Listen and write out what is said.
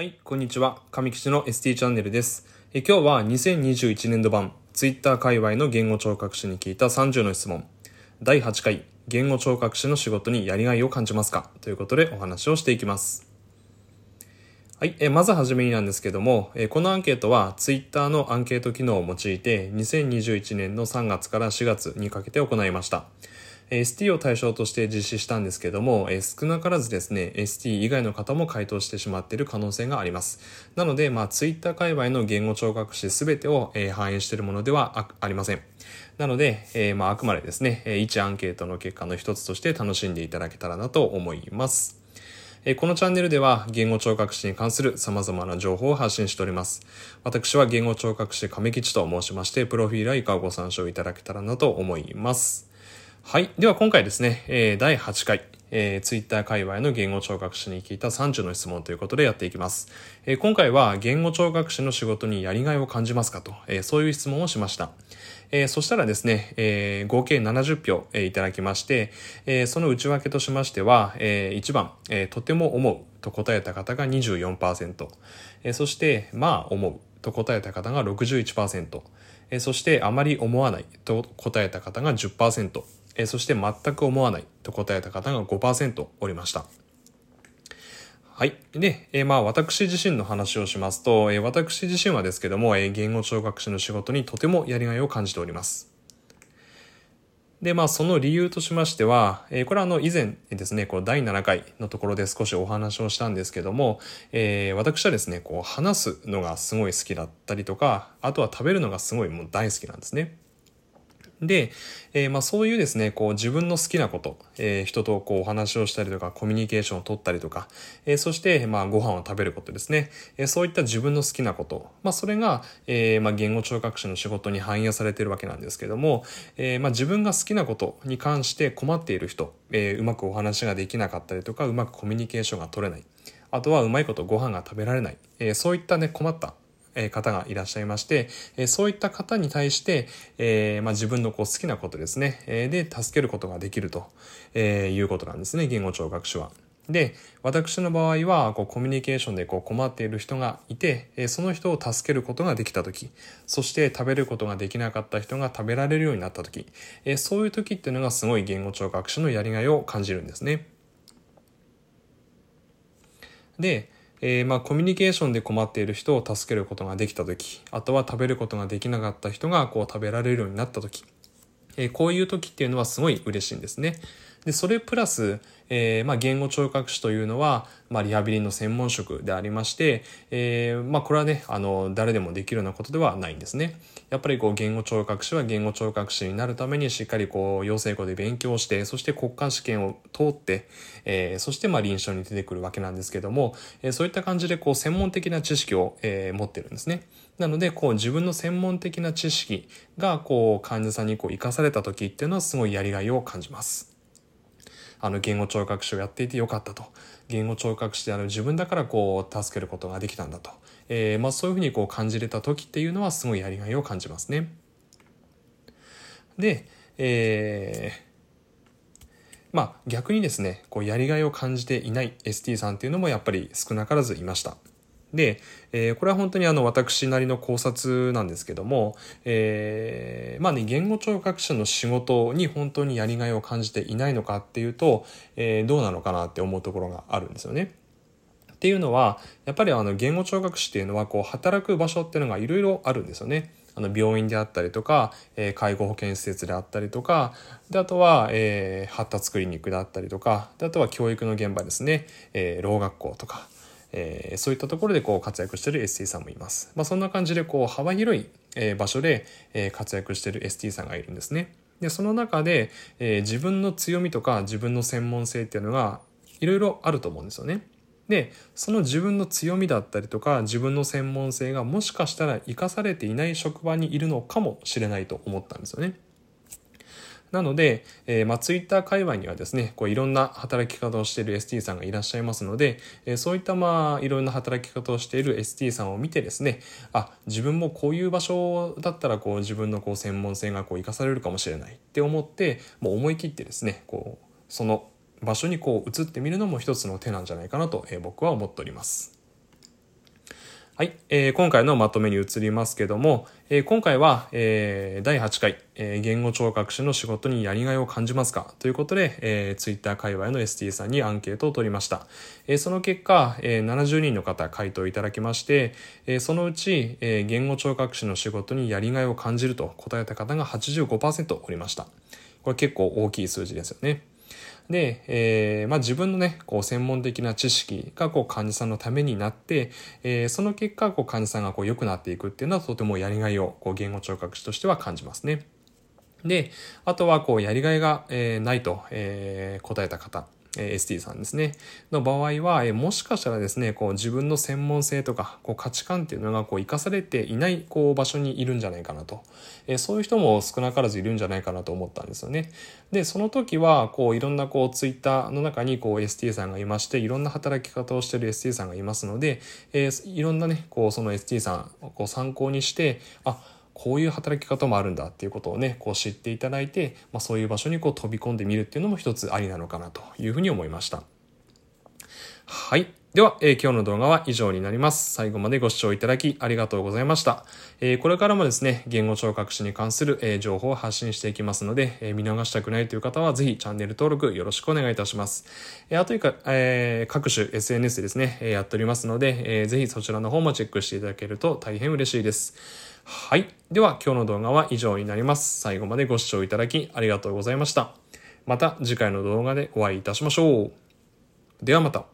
はい、こんにちは。上吉の ST チャンネルです。え今日は2021年度版 Twitter 界隈の言語聴覚士に聞いた30の質問。第8回、言語聴覚士の仕事にやりがいを感じますか？ということでお話をしていきます。はい、えまずはじめになんですけども、えこのアンケートは Twitter のアンケート機能を用いて2021年の3月から4月にかけて行いました。ST を対象として実施したんですけども、え少なからずですね、ST 以外の方も回答してしまっている可能性があります。なので、まあ、Twitter 界隈の言語聴覚士すべてを、え反映しているものではありません。なので、えーまあ、あくまでですね、え一アンケートの結果の一つとして楽しんでいただけたらなと思います。このチャンネルでは言語聴覚士に関する様々な情報を発信しております。私は言語聴覚士亀吉と申しまして、プロフィールは以下をご参照いただけたらなと思います。はい。では今回ですね、えー第8回、えー、Twitter 界隈の言語聴覚士に聞いた30の質問ということでやっていきます。えー今回は言語聴覚士の仕事にやりがいを感じますかと、えーそういう質問をしました。えーそしたらですね、えー合計70票、えーいただきまして、えーその内訳としましては、え1番、えーとても思うと答えた方が24%、えーそして、まあ思うと答えた方が61%、えーそしてあまり思わないと答えた方が10%、えーそして全く思わないと答えた方が5%おりました。はい。で、えーまあ私自身の話をしますと、えー私自身はですけども、えー言語聴覚士の仕事にとてもやりがいを感じております。で、まあその理由としましては、えーこれはあの以前ですね、こう第7回のところで少しお話をしたんですけども、えー私はですね、こう話すのがすごい好きだったりとか、あとは食べるのがすごいもう大好きなんですね。で、えーまあそういうですね、こう自分の好きなこと、えー人とこうお話をしたりとか、コミュニケーションを取ったりとか、えーそしてまあご飯を食べることですね、えーそういった自分の好きなこと、まあそれが、えーまあ言語聴覚士の仕事に反映されているわけなんですけども、えーまあ自分が好きなことに関して困っている人、えーうまくお話ができなかったりとか、うまくコミュニケーションが取れない。あとはうまいことご飯が食べられない。えーそういったね、困った方がいらっしゃいまして、そういった方に対して、えまあ、自分のこう好きなことですね、で助けることができると、えいうことなんですね言語聴覚士は。で私の場合はこうコミュニケーションでこう困っている人がいて、えその人を助けることができた時そして食べることができなかった人が食べられるようになった時、えそういう時っていうのがすごい言語聴覚士のやりがいを感じるんですね。で、えーまあ、コミュニケーションで困っている人を助けることができた時あとは食べることができなかった人がこう食べられるようになった時、えーこういう時っていうのはすごい嬉しいんですね。でそれプラス、えーまあ、言語聴覚士というのは、まあ、リハビリの専門職でありまして、えーまあ、これはねあの誰でもできるようなことではないんですね。やっぱりこう言語聴覚士は言語聴覚士になるためにしっかりこう養成校で勉強してそして国家試験を通って、えーそしてま臨床に出てくるわけなんですけども、えそういった感じでこう専門的な知識を、え持ってるんですね。なのでこう自分の専門的な知識がこう患者さんにこう生かされた時っていうのはすごいやりがいを感じます。あの言語聴覚士をやっていてよかったと言語聴覚士である自分だからこう助けることができたんだと、えーまあ、そういうふうにこう感じれた時っていうのはすごいやりがいを感じますね。で、えーまあ逆にですねこうやりがいを感じていない ST さんっていうのもやっぱり少なからずいました。で、えーこれは本当にあの私なりの考察なんですけども、えーまあね、言語聴覚者の仕事に本当にやりがいを感じていないのかっていうと、えーどうなのかなって思うところがあるんですよね。っていうのはやっぱりあの言語聴覚士っていうのはこう働く場所っていうのがいろいろあるんですよね。あの病院であったりとか、えー介護保健施設であったりとかであとは、えー発達クリニックであったりとかであとは教育の現場ですね、えー、ろう学校とか、えーそういったところでこう活躍してる ST さんもいます。まあ、そんな感じでこう幅広い、え場所で、え活躍してる ST さんがいるんですね。でその中で、えー自分の強みとか自分の専門性っていうのがいろいろあると思うんですよね。でその自分の強みだったりとか自分の専門性がもしかしたら生かされていない職場にいるのかもしれないと思ったんですよね。なので、えーまあ、ツイッター界隈にはですねこういろんな働き方をしている ST さんがいらっしゃいますので、えーそういったまあいろんな働き方をしている ST さんを見てですねあ自分もこういう場所だったらこう自分のこう専門性がこう生かされるかもしれないって思ってもう思い切ってですねこうその場所にこう移ってみるのも一つの手なんじゃないかなと、えー僕は思っております。はい、えー、今回のまとめに移りますけども、えー、今回は、えー、第8回、えー、言語聴覚士の仕事にやりがいを感じますか？ということで、えー、ツイッター界隈の ST さんにアンケートを取りました。えー、その結果、えー、70人の方回答いただきまして、えー、そのうち、えー、言語聴覚士の仕事にやりがいを感じると答えた方が85%おりました。これ結構大きい数字ですよね。で、えー、まあ、自分のね、こう専門的な知識がこう患者さんのためになって、えー、その結果、こう患者さんがこう良くなっていくっていうのはとてもやりがいをこう言語聴覚士としては感じますね。で、あとはこうやりがいが、えー、ないと、え、答えた方。え ST さんですね。の場合は、えもしかしたらですね、こう自分の専門性とか、こう価値観っていうのがこう生かされていないこう場所にいるんじゃないかなと。えそういう人も少なからずいるんじゃないかなと思ったんですよね。で、その時は、こういろんなこうツイッターの中にこう ST さんがいまして、いろんな働き方をしてる ST さんがいますので、え、いろんなね、こうその ST さんをこう参考にして、あ、こういう働き方もあるんだっていうことをね、こう知っていただいて、まあ、そういう場所にこう飛び込んでみるっていうのも一つありなのかなというふうに思いました。はい。では、えー、今日の動画は以上になります。最後までご視聴いただきありがとうございました。えー、これからもですね、言語聴覚士に関する、えー、情報を発信していきますので、え見逃したくないという方はぜひチャンネル登録よろしくお願いいたします。えあというか、え各種 SNS ですね、えやっておりますので、えー、ぜひそちらの方もチェックしていただけると大変嬉しいです。はい。では今日の動画は以上になります。最後までご視聴いただきありがとうございました。また次回の動画でお会いいたしましょう。ではまた。